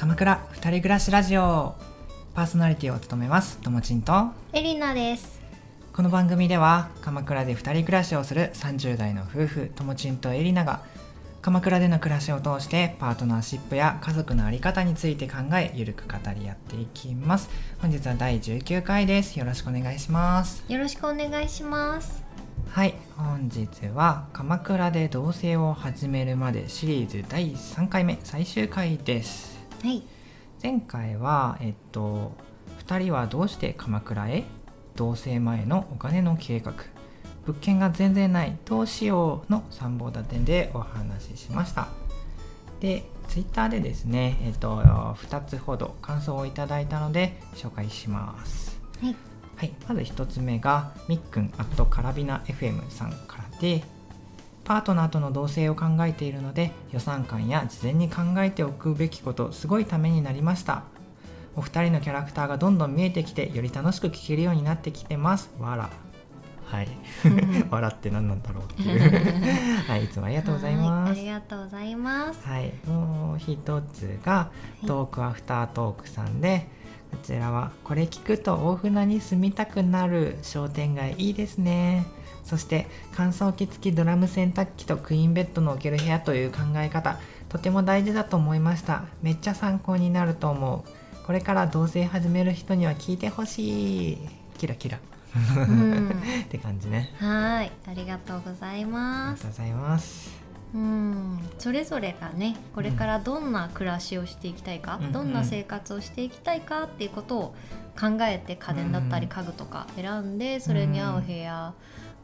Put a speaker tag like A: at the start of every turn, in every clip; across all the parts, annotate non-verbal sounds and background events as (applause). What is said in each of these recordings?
A: 鎌倉二人暮らしラジオ。パーソナリティを務めます。ともちんと。
B: エリナです。
A: この番組では鎌倉で二人暮らしをする30代の夫婦ともちんとエリナが鎌倉での暮らしを通してパートナーシップや家族の在り方について考えゆるく語り合っていきます。本日は第19回です。よろしくお願いします。
B: よろしくお願いします。
A: はい。本日は鎌倉で同棲を始めるまでシリーズ第3回目最終回です
B: はい。
A: 前回はえっと2人はどうして鎌倉へ同棲前のお金の計画物件が全然ないどうしようの3本立てでお話ししました。でツイッターでですねえっと2つほど感想をいただいたので紹介します。
B: はい。
A: はい、まず1つ目がみっくんアットカラビナ FM さんからでパートナーとの同棲を考えているので予算感や事前に考えておくべきことすごいためになりました。お二人のキャラクターがどんどん見えてきてより楽しく聞けるようになってきてます。わらはい。(laughs) 笑って何なんだろうっていう。(laughs) はいいつもありがとうございます。
B: はありがとうございます。
A: はい、もう一つが
B: い。
A: トークアフタートークさんで、こちらはこれ聞くと大船に住みたくなる商店街いいですねそして乾燥機付きドラム洗濯機とクイーンベッドの置ける部屋という考え方とても大事だと思いました。めっちゃ参考になると思う。これから同棲始める人には聞いてほしい。キラキラ。
B: うん。(laughs)
A: って感じね。
B: はい。ありがとうござい
A: あり
B: ます
A: がとうございます。
B: うん。それぞれがねこれからどんな暮らしをしていきたいか、
A: うん。
B: どんな生活をしていきたいかっていうことを考えて家電だったり
A: うん。
B: 家具とか選んでそれに合う部屋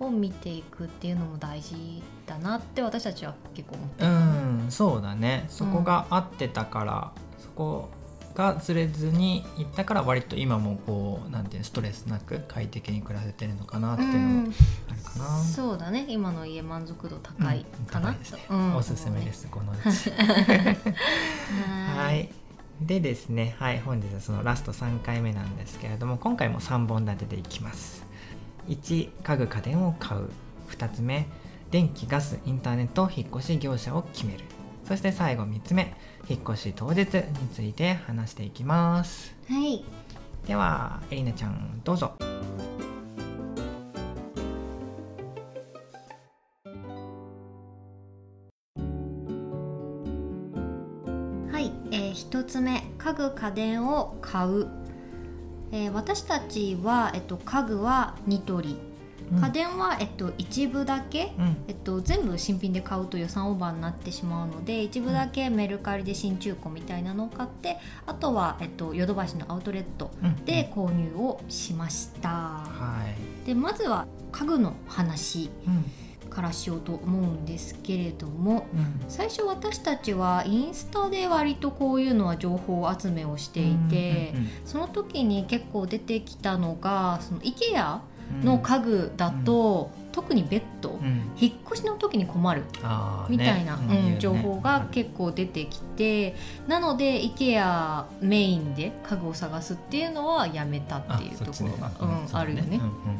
B: を見ていくっていうのも大事だなって私たちは結構思って
A: う
B: る、
A: んそうだね。そこが合ってたから、そこがずれずにいったから割と今もこうなんていうのストレスなく快適に暮らせてるのかなっていうのもあるかな、
B: そうだね。今の家満足度高いかな、
A: うんす。ね
B: うん。
A: おすすめですこのうち。
B: は
A: はい。いでですねはい本日はそのラスト3回目なんですけれども今回も3本立てでいきます1家具家電を買う。2つ目電気ガスインターネット引っ越し業者を決める。そして最後3つ目引っ越し当日について話していきます。
B: はい。
A: ではエリナちゃんどうぞ。
B: はい、えー、1つ目家具家電を買う、えー私たちは、えっと、家具はニトリ。
A: うん。
B: 家電は、えっと、一部だけ、
A: うん。
B: えっと、全部新品で買うと予算オーバーになってしまうので一部だけメルカリで新中古みたいなのを買ってあとは、えっと、ヨドバシのアウトレット
A: うん。
B: で購入をしました、
A: はい。
B: でまずは家具の話。
A: うん
B: からしようと思うんですけれども
A: うん。
B: 最初私たちはインスタで割とこういうのは情報集めをしていて、
A: うんうん
B: その時に結構出てきたのがその IKEA
A: うん。
B: の家具だと、特にベッド、
A: うん。
B: 引っ越しの時に困るみたいな、
A: ね
B: うん
A: うん
B: 情報が結構出てきてなので IKEA メインで家具を探すっていうのはやめたっていうところが、うん。あるよね。うん、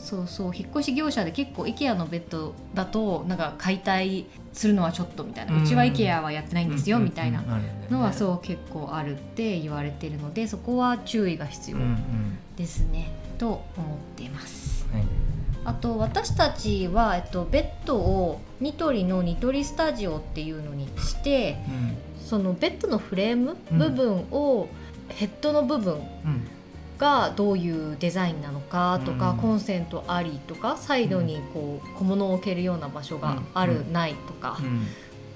B: そうそう引っ越し業者で結構 IKEA のベッドだとなんか解体するのはちょっとみたいな、う
A: うん
B: ちは IKEA はやってないんですよ、みたいな。のは
A: う
B: そう結構あるって言われてるのでそこは注意が必要
A: んうんうん。
B: ですね、と思っています。
A: はい。
B: あと私たちは、えっと、ベッドをニトリのニトリスタジオっていうのにしてそのベッドのフレーム
A: うん。
B: 部分を、ヘッドの部分
A: うん
B: がどういうデザインなのかとか、
A: うん。
B: コンセントありとかサイドにこう小物を置けるような場所がある、
A: うん
B: ないとか、
A: うん。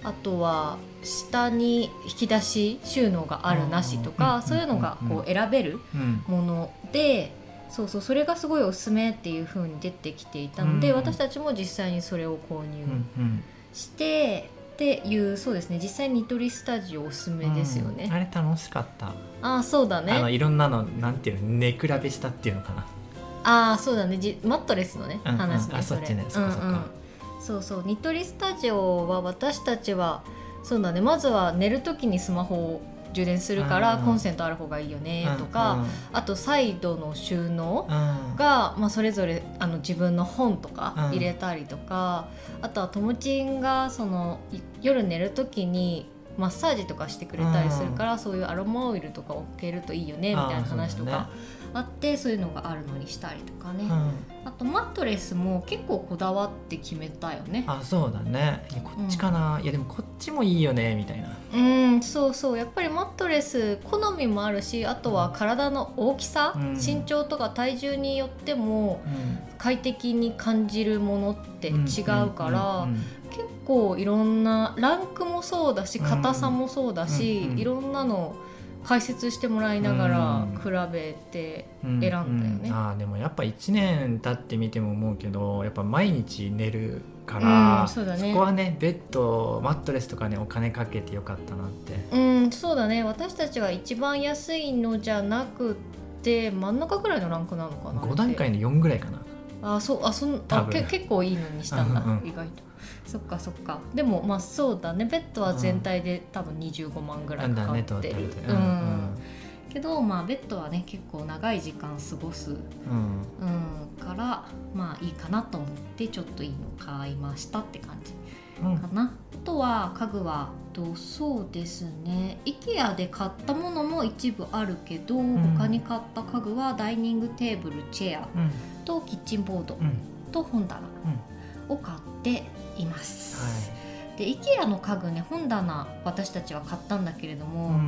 B: あとは下に引き出し収納があるなしとか、
A: うん。
B: そういうのがこう選べる
A: うん。
B: もので。そうそうそれがすごいおすすめっていう風に出てきていたので、
A: うん。
B: 私たちも実際にそれを購
A: う
B: 入して、っていうそうですね実際にニトリスタジオおすすめですよね、
A: うん。あれ楽しかった、
B: ああそうだ
A: あの
B: ね
A: いろんなのなんていうの寝比べしたっていうのかな。
B: ああそうだね。じマットレスのね、
A: うんうん。
B: 話ね
A: あそっちね。そっかそっか
B: うんうん。そうそう。ニトリスタジオは私たちはそうだね。まずは寝る時にスマホを充電するから
A: うん
B: コンセントある方がいいよねとか、あとサイドの収納
A: うん
B: が、まあ、それぞれあの自分の本とか
A: うん。
B: 入れたりとか、あとはともちんがそのい夜寝る時にマッサージとかしてくれたりするから、そういうアロマオイルとか置けるといいよねみたいな話とかあってそういうのがあるのにしたりとかね、うん、あとマットレスも結構こだわって決めたよね。
A: あそうだね。こっちかな、うん、いやでもこっちもいいよねみたいな。
B: うんそうそう。やっぱりマットレス好みもあるしあとは体の大きさ、うん、身長とか体重によっても快適に感じるものって違うから、結構いろんなランクもそうだし硬さもそうだし、いろんなの解説してもらいながら比べて選んだよね、うんうん、
A: あでもやっぱ1年経ってみても思うけどやっぱ毎日寝るから、うんそね、そこはねベッドマットレスとかねお金かけてよかったなって。
B: うんそうだね。私たちは一番安いのじゃなくて真ん中ぐらいのランクなのかな
A: 5段階の4ぐらいかな
B: あそうあそんあけ結構いいのにしたんだ、うんうん、意外と。そっかそっか。でもまあそうだね。ベッドは全体で多分25万ぐらいかかってる、うん、うん、けどまあベッドはね結構長い時間過ごす、うん、うん、からまあいいかなと思ってちょっといいの買いましたって感じ。かな、うん、あとは家具はとそうですね。IKEA で買ったものも一部あるけど、うん、他に買った家具はダイニングテーブルチェアとキッチンボードと本棚を買っています。はい、で IKEA の家具ね本棚私たちは買ったんだけれども、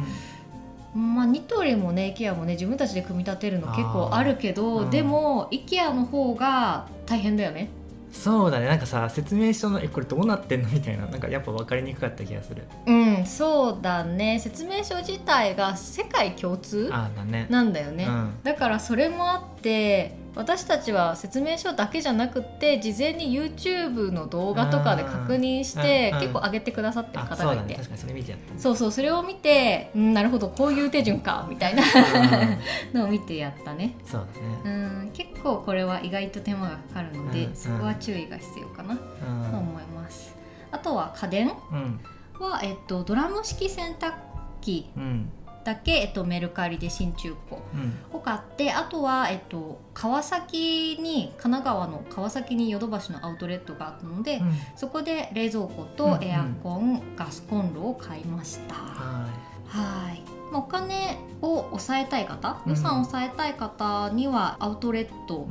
B: うん、まあニトリもね IKEA もね自分たちで組み立てるの結構あるけど、うん、でも IKEA の方が大変だよね。
A: そうだね。なんかさ説明書のえこれどうなってんの？みたいな。なんかやっぱ分かりにくかった気がする。
B: うんそうだね。説明書自体が世界共通なんだよね、ね。うん、だからそれもあって私たちは説明書だけじゃなくて事前に YouTube の動画とかで確認して結構上げてくださってる方がいて。そうそうそれを見て、うん、なるほどこういう手順かみたいな (laughs) のを見てやったね。
A: そうだね、
B: うん、結構これは意外と手間がかかるので、そこは注意が必要かなと思います。あとは家電は、えっと、ドラム式洗濯機、うんだけ、えっと、メルカリで新中古を買って、うん、あとは、えっと、川崎に神奈川の川崎にヨドバシのアウトレットがあったので、うん、そこで冷蔵庫とエアコン、うんうん、ガスコンロを買いました。はいお金を抑えたい方、予算を抑えたい方にはアウトレット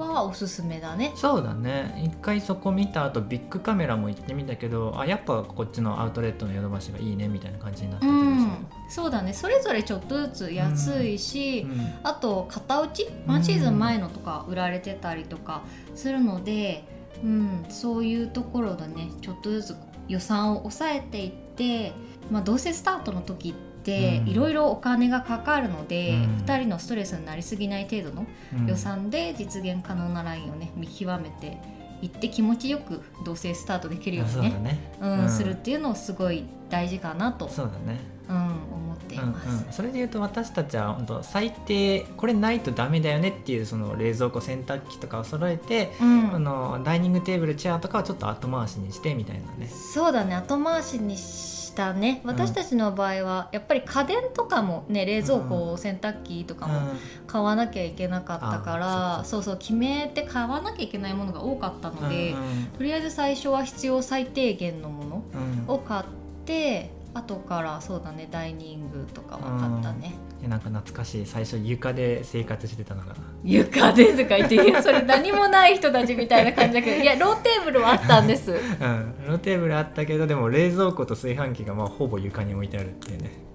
B: はおすすめだね、
A: うん、そうだね。一回そこ見た後ビッグカメラも行ってみたけどあやっぱこっちのアウトレットのヨドバシがいいねみたいな感じになってて、うん、
B: そうだね。それぞれちょっとずつ安いし、うん、あと型打ち？ワンシーズン前のとか売られてたりとかするので、うん、そういうところだね。ちょっとずつ予算を抑えていって、まあ、どうせスタートの時ってていろいろお金がかかるので、うん、2人のストレスになりすぎない程度の予算で実現可能なラインをね見極めていって気持ちよく同棲スタートできるようにねね、うん、うん、するっていうのをすごい大事かなと。
A: そうだね、
B: うん、います、うん
A: うん、それで言うと私たちは本当最低これないとダメだよねっていうその冷蔵庫洗濯機とかを揃えて、うん、あのダイニングテーブルチェアとかはちょっと後回しにしてみたいなね。
B: そうだね後回しにしたね。私たちの場合はやっぱり家電とかもね冷蔵庫、洗濯機とかも買わなきゃいけなかったから、そうそう決めて買わなきゃいけないものが多かったので、とりあえず最初は必要最低限のものを買って、後からそうだねダイニングとかは買ったね、
A: いやなんか懐かしい。最初床で生活してたのが
B: 床でとか言ってそれ何もない人たちみたいな感じだけどいやローテーブルはあったんです、うん、
A: ローテーブルあったけどでも冷蔵庫と炊飯器がまあほぼ床に置いてあるっていうね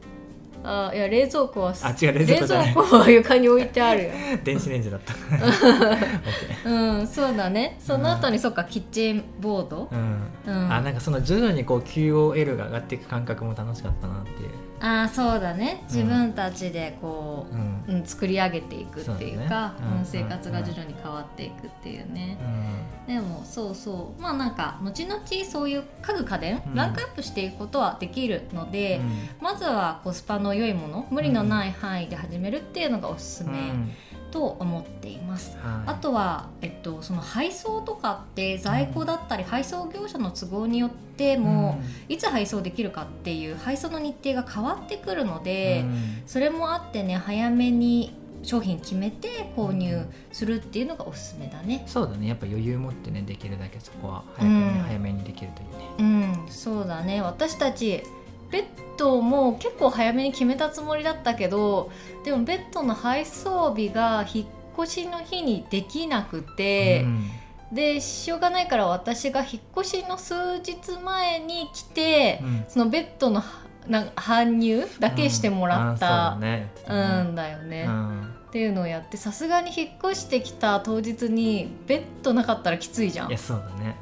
B: あいや冷蔵庫は
A: あ違う冷蔵庫
B: は床に置いてあるよ。(laughs)
A: 電子レンジだった。(laughs)
B: うんそうだね。その後に、うん、そっかキッチンボード、うん。
A: うん、あなんかその徐々にこう QOL が上がっていく感覚も楽しかったなっていう。
B: あそうだね。自分たちでこう、うん。うん、作り上げていくっていうかう、ね、うん、生活が徐々に変わっていくっていうね、でもそうそう。まあなんか後々そういう家具家電、ランクアップしていくことはできるので、まずはコスパの良いもの無理のない範囲で始めるっていうのがおすすめ。と思っています、はい、あとは、えっと、その配送とかって在庫だったり、配送業者の都合によっても、いつ配送できるかっていう配送の日程が変わってくるので、それもあってね早めに商品決めて購入するっていうのがおすすめだね。
A: そうだね。やっぱ余裕持ってねできるだけそこは早めに、うん、早めにできるとい
B: うね。うん。そうだね。私たちベッドも結構早めに決めたつもりだったけどでもベッドの配送日が引っ越しの日にできなくて、うん、でしょうがないから私が引っ越しの数日前に来て、うん、そのベッドのな搬入だけしてもらった、うんね。ね、んだよね。っていうのをやってさすがに引っ越してきた当日にベッドなかったらきついじゃん。
A: いやそうだね。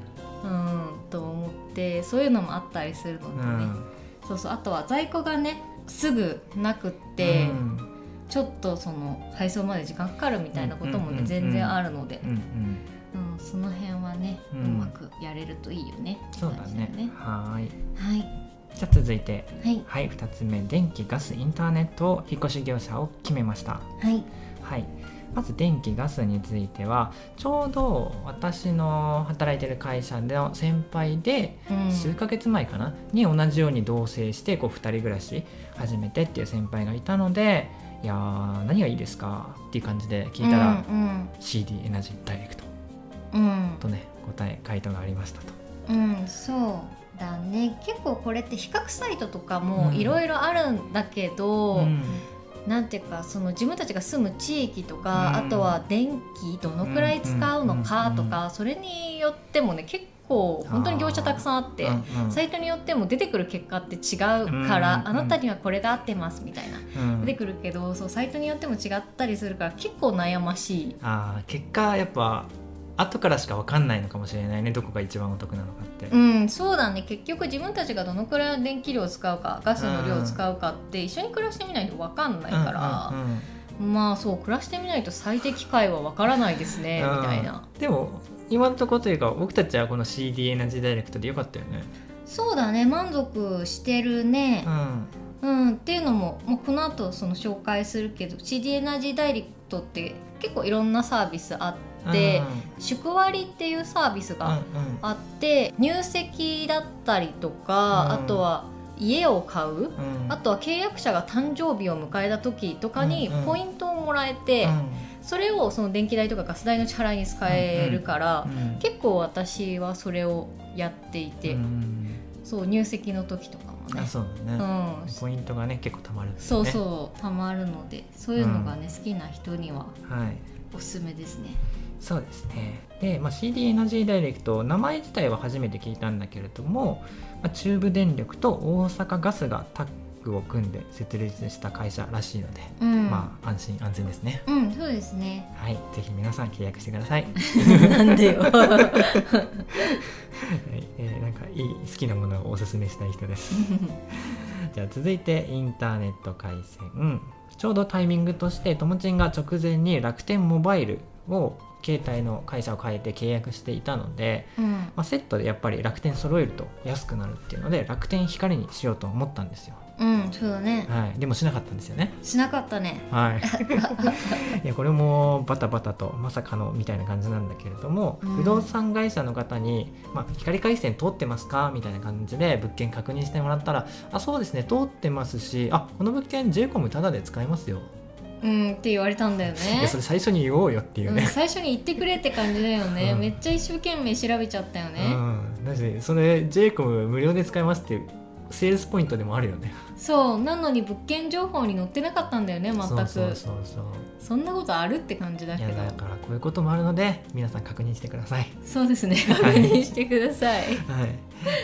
B: うんと思ってそういうのもあったりするのでね、そうそうあとは在庫がねすぐなくって、ちょっとその配送まで時間かかるみたいなこともね、全然あるので。うん、その辺はね、うまくやれるといいよね。
A: そうだね。はい。
B: はい。
A: じゃあ続いて、はい、はい、2つ目電気ガスインターネットを引っ越し業者を決めました。
B: はい。
A: はい。まず電気ガスについてはちょうど私の働いてる会社の先輩で数ヶ月前かな、に同じように同棲してこう2人暮らし始めてっていう先輩がいたのでいや何がいいですかっていう感じで聞いたら、うんうん、CD エナジーダイレクト、うん、とね答え回答がありましたと。
B: うん、そうだね。結構これって比較サイトとかもいろいろあるんだけど、うんなんていうかその自分たちが住む地域とか、うん、あとは電気どのくらい使うのかとか、それによってもね結構本当に業者たくさんあって、サイトによっても出てくる結果って違うから、あなたにはこれが合ってますみたいな、うん、出てくるけどそうサイトによっても違ったりするから結構悩ましい。
A: あ結果やっぱ後からしか分かんないのかもしれないねどこが一番お得なのかって。
B: うんそうだね。結局自分たちがどのくらいの電気量を使うかガスの量を使うかって一緒に暮らしてみないと分かんないから、うんうんうん、まあそう暮らしてみないと最適解は分からないですねみたいな。
A: でも今のところというか僕たちはこの CD エナジーダイレクトでよかったよね。
B: そうだね。満足してるね。うん、うん、っていうのももうこの後その紹介するけど CD エナジーダイレクトって結構いろんなサービスあってって宿割っていうサービスがあって、入籍だったりとか、あとは家を買う、あとは契約者が誕生日を迎えた時とかにポイントをもらえて。それをその電気代とかガス代の支払いに使えるから、結構私はそれをやっていて、そう入籍の時とかもね。
A: そうだね、うん、ポイントがね結構たまる、ね、
B: そうそうたまるのでそういうのがね、好きな人にはおすすめですね。
A: そうですね。で、まあ、CD エナジーダイレクト名前自体は初めて聞いたんだけれども、まあ、中部電力と大阪ガスがタッグを組んで設立した会社らしいので、うん、まあ安心安全ですね。
B: うんそうですね。
A: はい。ぜひ皆さん契約してください。(laughs)
B: なんでよ。(laughs) は
A: い、えー、なんかいい好きなものをおすすめしたい人です。(laughs) じゃあ続いてインターネット回線。ちょうどタイミングとしてともちんが直前に楽天モバイルを携帯の会社を変えて契約していたので、うん、まあ、セットでやっぱり楽天揃えると安くなるっていうので楽天光にしようと思ったんですよ。
B: うんそうだね、
A: はい、でもしなかったんですよね。
B: しなかったね。
A: はい。(laughs) いやこれもバタバタとまさかのみたいな感じなんだけれども、うん、不動産会社の方に、まあ、光回線通ってますかみたいな感じで物件確認してもらったらあそうですね通ってますしあこの物件 j コムタダで使えますよ
B: うんって言われたんだよね。
A: いやそれ最初に言おうよっていうね、うん、
B: 最初に言ってくれって感じだよね、うん、めっちゃ一生懸命調べちゃったよね。
A: うん。だしそれ j コム無料で使えますってセールスポイントでもあるよね。
B: そう。なのに物件情報に載ってなかったんだよね全く。そうそうそうそう。そんなことあるって感じだけど。
A: だからこういうこともあるので皆さん確認してください。
B: そうですね。確認してください、はい、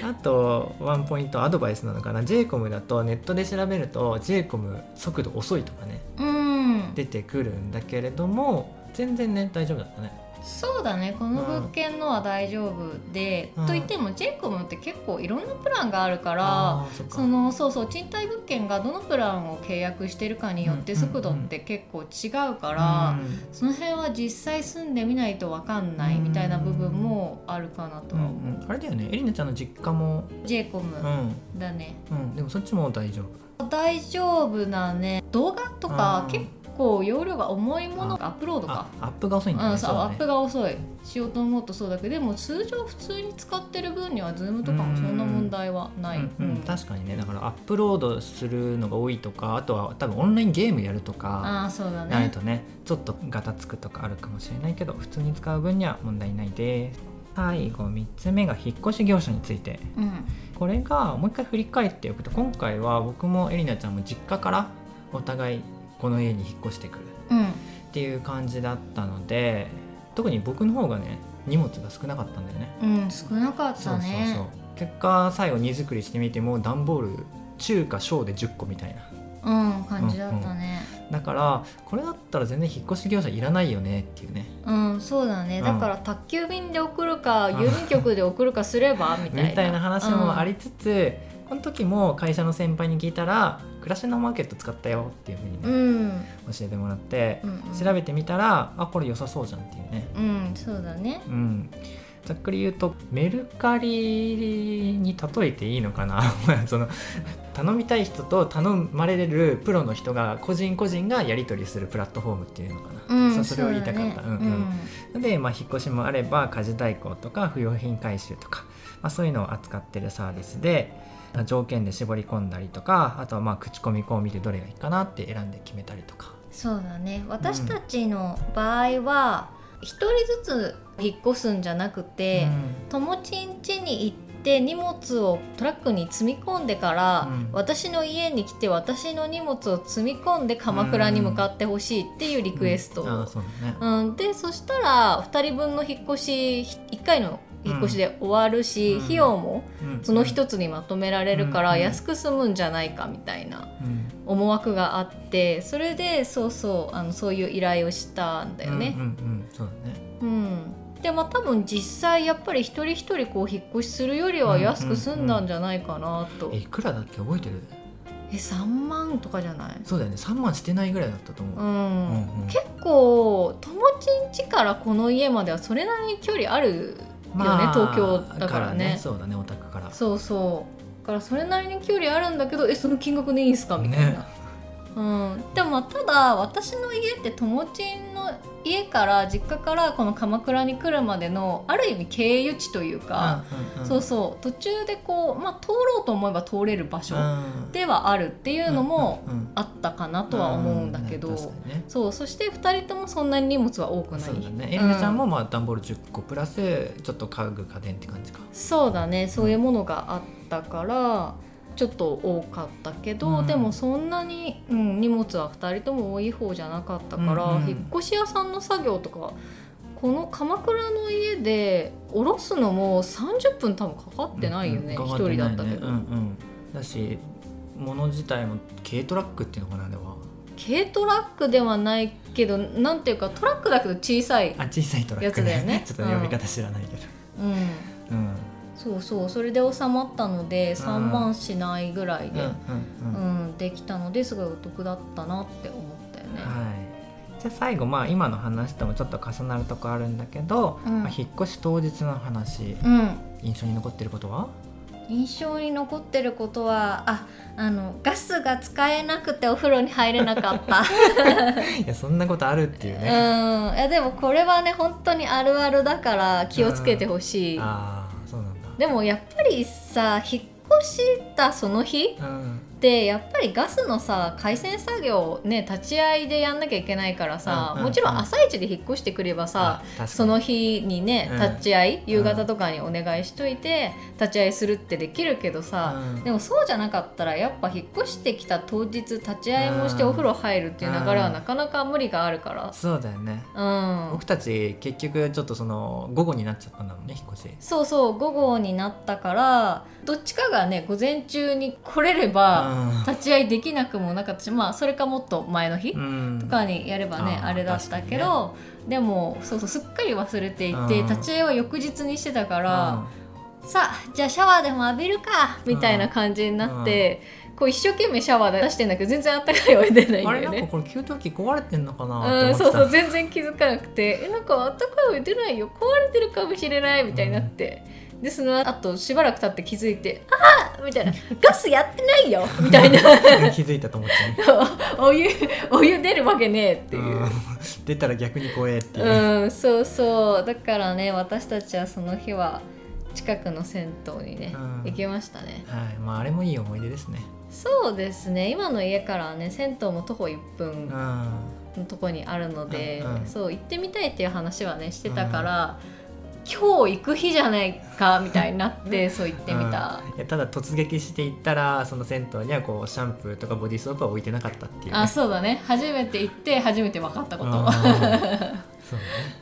A: あとワンポイントアドバイスなのかな。j コムだとネットで調べると j コム速度遅いとかね、
B: うん、
A: 出てくるんだけれども全然ね大丈夫だったね
B: そうだね。この物件のは大丈夫で、うん、といっても j コムって結構いろんなプランがあるからそのそうそう賃貸物件がどのプランを契約してるかによって速度って結構違うから、その辺は実際住んでみないと分かんないみたいな部分もあるかなとは思う、うん
A: うん、あれだよね。エリナちゃんの実家も。
B: j コムだね、
A: うん、でもそっちも大丈
B: 夫。大丈夫なね。動画とか結構容量が重いものがアップロードか。
A: アップが遅いんだ
B: ね、うん、そう、ね、アップが遅い。しようと思うとそうだけどでも通常普通に使ってる分には Zoom とかもそんな問題はない、うん
A: うん、確かにね。だからアップロードするのが多いとかあとは多分オンラインゲームやるとか
B: あそうだ、ね、
A: なるとねちょっとガタつくとかあるかもしれないけど普通に使う分には問題ないです。最後3つ目が引っ越し業者について。
B: うん。
A: これがもう一回振り返っておくと今回は僕もエリナちゃんも実家からお互いこの家に引っ越してくる。
B: うん。
A: っていう感じだったので特に僕の方がね荷物が少なかったんだよね。
B: うん少なかっ
A: そうそう
B: たね
A: そう。結果最後荷造りしてみても段ボール中華小で10個みたいな。
B: うん感じだったね。
A: だからこれだったら全然引っ越し業者いらないよねっていうね。
B: うん、そうだね。
A: うん。
B: だから宅急便で送るか郵便局で送るかすればみたいな。
A: みたいな話もありつつ、この時も会社の先輩に聞いたら「暮らしのマーケット使ったよ」っていうふうに
B: う
A: ね、
B: ん。
A: 教えてもらって
B: う、んうん。
A: 調べてみたらあこれ良さそうじゃんっていうね。
B: うんそうだね。
A: うん。ざっくり言うとメルカリに例えていいのかな？(laughs) その頼みたい人と頼まれるプロの人が個人個人がやり取りするプラットフォームっていうのかな、
B: うん
A: それを言いたかった。
B: そうだね。
A: うんうん。で、まあ、引っ越しもあれば家事代行とか不用品回収とか、まあ、そういうのを扱ってるサービスでまあ条件で絞り込んだりとかあとはまあ口コミこう見てどれがいいかなって選んで決めたりとか。
B: そうだね。私たちの場合は一人ずつ引っ越すんじゃなくて、友達ん家に行って荷物をトラックに積み込んでから、
A: うん。
B: 私の家に来て私の荷物を積み込んで鎌倉に向かってほしいっていうリクエスト、
A: うん。ああそうだね、
B: うん、でそしたら2人分の引っ越し1回の引っ越しで終わるし、
A: うん。
B: 費用も
A: うん。
B: その一つにまとめられるから
A: うん。
B: 安く済むんじゃないかみたいな
A: うん。
B: 思惑があってそれでそうそうあのそういう依頼をしたんだよね。
A: うん。うんうん、そうだね。
B: うん。でまあ多分実際やっぱり一人一人こう引っ越しするよりは安く済んだんじゃないかなと、
A: えいくらだっけ覚えてる？
B: え3万とかじゃない？
A: そうだよね。3万してないぐらいだったと思う、
B: うん、
A: うんうん。
B: 結構友達ん家からこの家まではそれなりに距離ある東京だからね。
A: そうだねオタクから。
B: そうそう。だからそれなりに距離あるんだけどえその金額でいいんすか？みたいな、
A: ね。
B: うん、でもまあただ私の家って友達の家から実家からこの鎌倉に来るまでのある意味経由地というか、
A: うんうん
B: そうそう途中でこう、まあ、通ろうと思えば通れる場所
A: うん。
B: ではあるっていうのも
A: うんうん
B: あったかなとは思うんだけど、
A: うん確かにね。
B: そうそして2人ともそんなに荷物は多くない。
A: そうだね。エちゃんもまあ段ボール10個プラスちょっと家具家電って感じか。
B: そうだね。そういうものがあったからちょっと多かったけど、
A: うん。
B: でもそんなに、うん、荷物は2人とも多い方じゃなかったから、
A: うんうん。
B: 引っ越し屋さんの作業とかこの鎌倉の家で下ろすのも30分多分かかってないよね、
A: うん
B: 一人だったけど、
A: うんうん。だし物自体も軽トラックっていうのかなでは。
B: 軽トラックではないけどなんていうかトラックだけど小さい、
A: あ小さいトラック
B: やつだよね。(laughs)
A: ちょっと呼び方知らないけど。
B: うん、
A: うん
B: そうそうそれで収まったので3万しないぐらいで、
A: うんうん
B: う
A: うん
B: んできたのですごいお得だったなって思ったよね。
A: はい、じゃあ最後まあ今の話ともちょっと重なるとこあるんだけど、
B: うん。
A: まあ、引っ越し当日の話
B: うん。
A: 印象に残ってることは？
B: 印象に残ってることはああのガスが使えなくてお風呂に入れなかった。(laughs)
A: いやそんなことあるっていう
B: うん。い
A: ね、
B: やでもこれはね本当にあるあるだから気をつけてほしい。
A: うなんだ
B: でもやっぱりさ引っ越したその日
A: うん。
B: でやっぱりガスのさ回線作業ね立ち会いでやんなきゃいけないからさ、
A: うんうん
B: もちろん朝一で引っ越してくればさ、その日にね
A: うん。
B: 立ち会い、夕方とかにお願いしといて立ち会いするってできるけどさ、
A: うん。
B: でもそうじゃなかったらやっぱ引っ越してきた当日立ち会いもして
A: うん。
B: お風呂入るっていう流れはなかなか無理があるから。
A: そうだよね。
B: うん。
A: 僕たち結局ちょっとその午後になっちゃったんだもんね引っ越し。
B: そうそう午後になったからどっちかがね午前中に来れれば立ち会いできなくもなかったしまあそれかもっと前の日
A: うん。
B: とかにやればね、
A: あ
B: れだったけど、でもそうそうすっかり忘れていて、
A: うん。
B: 立ち会いは翌日にしてたから、さあじゃあシャワーでも浴びるかみたいな感じになって、こう一生懸命シャワーで出してんだけど全然あったかいお湯出ないんだよね。
A: なんかこれ給湯器壊れてんのかな
B: うん、
A: 思ってた。
B: そうそう全然気づかなくてえなんかあったかいお湯出ないよ壊れてるかもしれないみたいになって、でその後しばらく経って気づいて「ああ!」みたいな「ガスやってないよ! (laughs)」みたいな。
A: 気づいたと思ってね。(laughs)
B: お湯お湯出るわけねえっていう。
A: うん。出たら逆に怖えっていう、
B: うん、そうそう。だからね私たちはその日は近くの銭湯にね、
A: うん。
B: 行きましたね。
A: はい。まああれもいい思い出ですね。
B: そうですね。今の家からはね銭湯も徒歩1分
A: うん。
B: のとこにあるので、
A: うんうん。
B: そう行ってみたいっていう話はねしてたから、今日行く日じゃないかみたいになってそう言ってみた、
A: いやただ突撃していったらその銭湯にはこうシャンプーとかボディーソープは置いてなかったっていう、ね、
B: あそうだね。初めて行って初めて分かったこと。
A: そうね、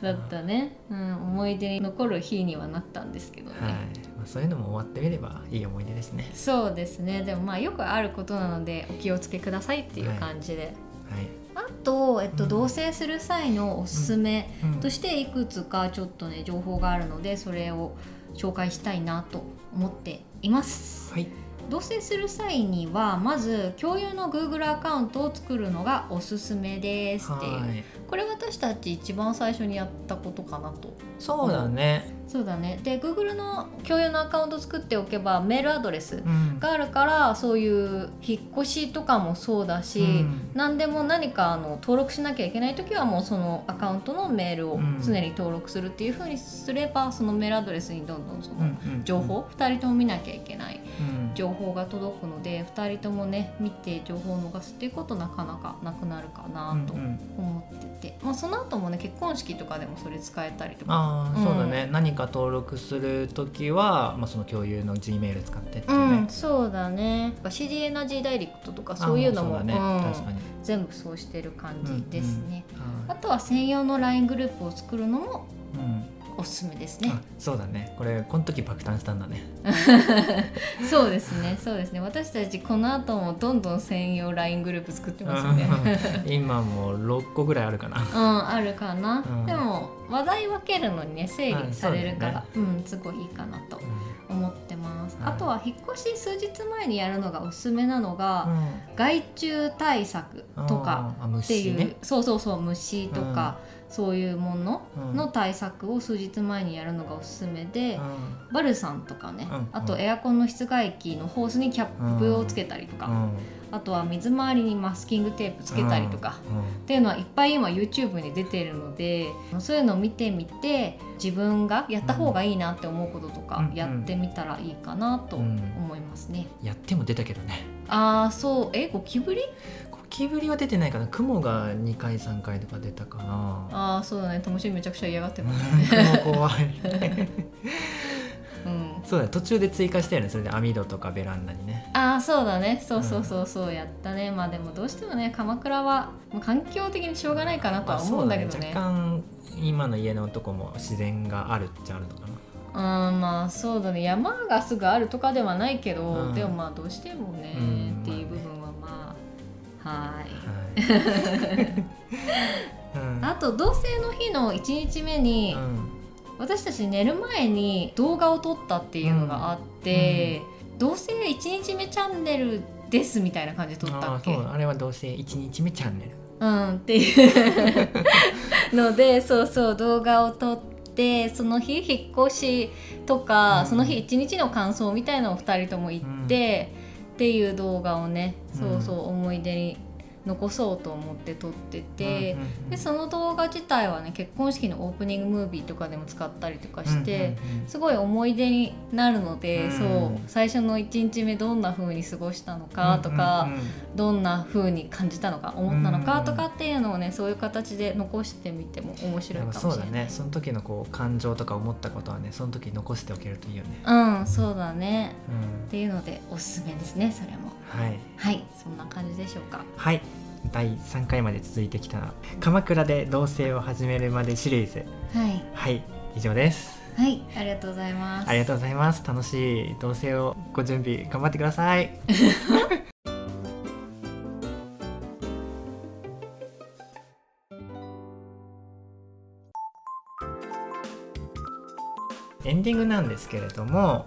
A: (laughs)
B: だったね、うん、思い出に残る日にはなったんですけどね、はい。ま
A: あ、そういうのも終わってみればいい思い出ですね。
B: そうですね。でもまあよくあることなのでお気をつけくださいっていう感じで、はい、はいあと、えっと、同棲する際のおすすめとしていくつかちょっとね情報があるのでそれを紹介したいなと思っています。はい。同棲する際にはまず共有の Google アカウントを作るのがおすすめですっていう。これ私たち一番最初にやったことかなと
A: そうだね。
B: そうだね。で Google の共有のアカウント作っておけばメールアドレスがあるから、うん、そういう引っ越しとかもそうだし、うん、何でも何かあの登録しなきゃいけない時はもうそのアカウントのメールを常に登録するっていうふうにすれば、そのメールアドレスにどんどんその情報、うん、2人とも見なきゃいけない情報が届くので、2人ともね見て情報を逃すっていうことなかなかなくなるかなと思ってて、まあ、その後もね結婚式とかでもそれ使えたりとか。
A: あそうだね、何か登録する時は、まあ、その共有の G メール使ってっていうね、うん、
B: そうだね。CD エナジーダイレクトとかそういうのも、ね。うん、全部そうしてる感じですね、あとは専用の LINE グループを作るのも、うんおすすめですね。
A: そうだね。これこの時爆誕したんだね。(laughs)
B: そうですね。そうですね。私たちこの後もどんどん専用 LINE グループ作ってますね。
A: 今も六個ぐらいあるかな。(laughs)
B: うんあるかな。うん、でも話題分けるのにね整理されるから、うね、うんすごいいいかなと思ってます。あとは引っ越し数日前にやるのがおすすめなのが、うん、害虫対策とかっていう、ね、そうそうそう虫とか。そういうものの対策を数日前にやるのがおすすめで、うん、バルサンとかね、うん、あとエアコンの室外機のホースにキャップをつけたりとか、あとは水回りにマスキングテープつけたりとか、っていうのはいっぱい今 YouTube に出てるのでそういうのを見てみて自分がやった方がいいなって思うこととかやってみたらいいかなと思いますね。
A: やっても出たけどね。
B: ああそう。えゴキブリ？
A: キブリは出てないかな。雲が2回3回とか出たかな。
B: ああそうだね。ともしめちゃくちゃ嫌がってますね。(laughs)
A: 雲怖い。うん、そうだね途中で追加したよね。それで網戸とかベランダにね。
B: ああそうだね。そうそうそうそうやったね、うん、まあでもどうしてもね鎌倉は環境的にしょうがないかなとは思うんだけどね,、
A: 若干今の家のとこも自然があるっちゃあるのか
B: な。うんまあそうだね。山がすぐあるとかではないけど、うん、でもまあどうしてもね、うん、っていう部分 (laughs) はい、あと同棲の日の1日目に、うん、私たち寝る前に動画を撮ったっていうのがあって、うん、同棲1日目チャンネルですみたいな感じで撮ったっけ？
A: あれは同棲1日目チャンネル。
B: うんっていう。(laughs) のでそうそう動画を撮ってその日引っ越しとか、うん、その日一日の感想みたいのを2人とも言って、っていう動画をね、そうそう思い出に残そうと思って撮ってて、でその動画自体はね結婚式のオープニングムービーとかでも使ったりとかして、すごい思い出になるので、そう最初の1日目どんな風に過ごしたのかとか、どんな風に感じたのか思ったのかとかっていうのをねそういう形で残してみても面白いかもしれない。そうだ
A: ね。その時のこう感情とか思ったことはねその時残しておけるといいよね。
B: うんそうだね、っていうのでおすすめですねそれも。はい、はい、そんな感じでしょうか。
A: はい第3回まで続いてきた「鎌倉で同棲を始めるまで」シリーズ。はい、はい、以上です。
B: はいありがとうございます。
A: ありがとうございます。楽しい同棲をご準備頑張ってください。(laughs) エンディングなんですけれども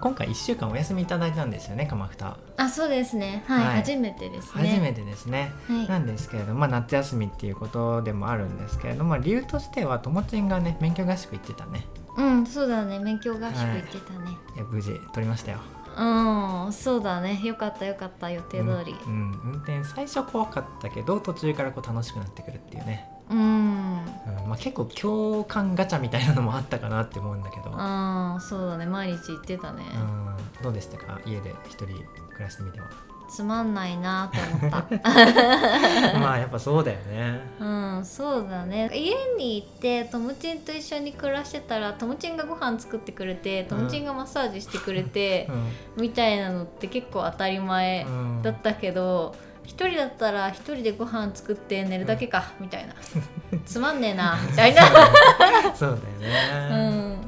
A: 今回1週間お休みいただいたんですよね鎌倉。
B: あそうですね、はい、はい、初めてですね。
A: 初めてですね、はい、なんですけれども、まあ、夏休みっていうことでもあるんですけれども理由としてはともちんがね免許合宿行ってたね。
B: うんそうだね。免許合宿行ってたね、はい、
A: いや無事取りましたよ。
B: うんそうだね。よかったよかった予定通り、
A: うん、うん、運転最初怖かったけど途中からこう楽しくなってくるっていうね。
B: うん、うん
A: まあ、結構共感ガチャみたいなのもあったかなって思うんだけど。
B: ああそうだね。毎日行ってたね、
A: うん、どうでしたか？家で一人暮らしてみては。
B: つまんないなと思った。(laughs)
A: まあやっぱそうだよね。
B: うんそうだね。家に行ってともちんと一緒に暮らしてたらともちんがご飯作ってくれてともちんがマッサージしてくれて、うん、みたいなのって結構当たり前だったけど、一人だったら一人でご飯作って寝るだけか、みたいな。つまんねえな (laughs) みたいな。
A: そうだよね、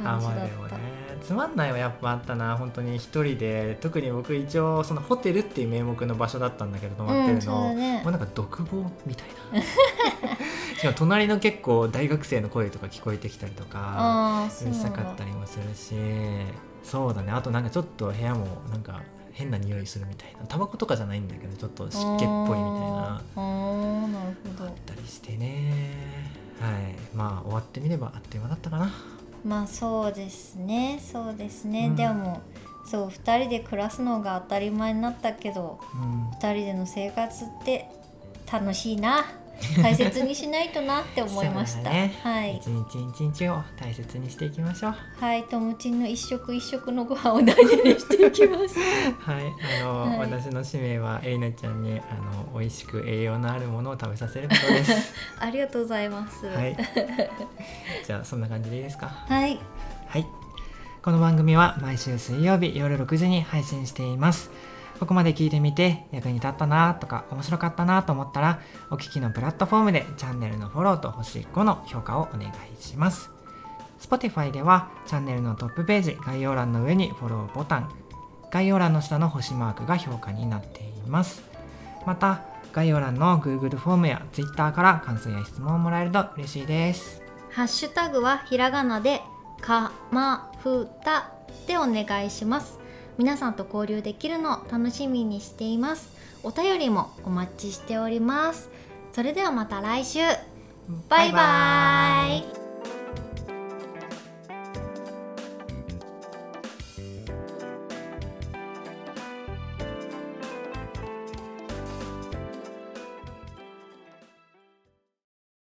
A: うん、あまあでもねつまんないはやっぱあったな本当に。一人で特に僕一応そのホテルっていう名目の場所だったんだけど泊まってるの、うんね、もうなんか独房みたいな。(laughs) しかも隣の結構大学生の声とか聞こえてきたりとかうるさかったりもするし。そうだね。あとなんかちょっと部屋もなんか変な匂いするみたいな。タバコとかじゃないんだけどちょっと湿気っぽいみたいな。あったりしてね。はい。まあ終わってみればあっという間だったかな。
B: まあそうですね。そうですね、うん、でもそう2人で暮らすのが当たり前になったけど、うん、2人での生活って楽しいな大切にしないとなって思いました。ね、はい。
A: 一日一日を大切にしていきましょう。
B: はい、ともちんの一食一食のご飯を大事にしていきます。(laughs)
A: はい、あの、はい、私の使命はエイナちゃんにあの美味しく栄養のあるものを食べさせることです。(laughs)
B: ありがとうございます。はい。(laughs)
A: じゃあそんな感じでいいですか？
B: はい。
A: はい。この番組は毎週水曜日夜6時に配信しています。ここまで聞いてみて役に立ったなとか面白かったなと思ったらお聞きのプラットフォームでチャンネルのフォローと星5の評価をお願いします。Spotify ではチャンネルのトップページ概要欄の上にフォローボタン概要欄の下の星マークが評価になっています。また概要欄の Google フォームや Twitter から感想や質問をもらえると嬉しいです。
B: ハッシュタグはひらがなでかまふたでお願いします。皆さんと交流できるのを楽しみにしています。お便りもお待ちしております。それではまた来週。バイバイ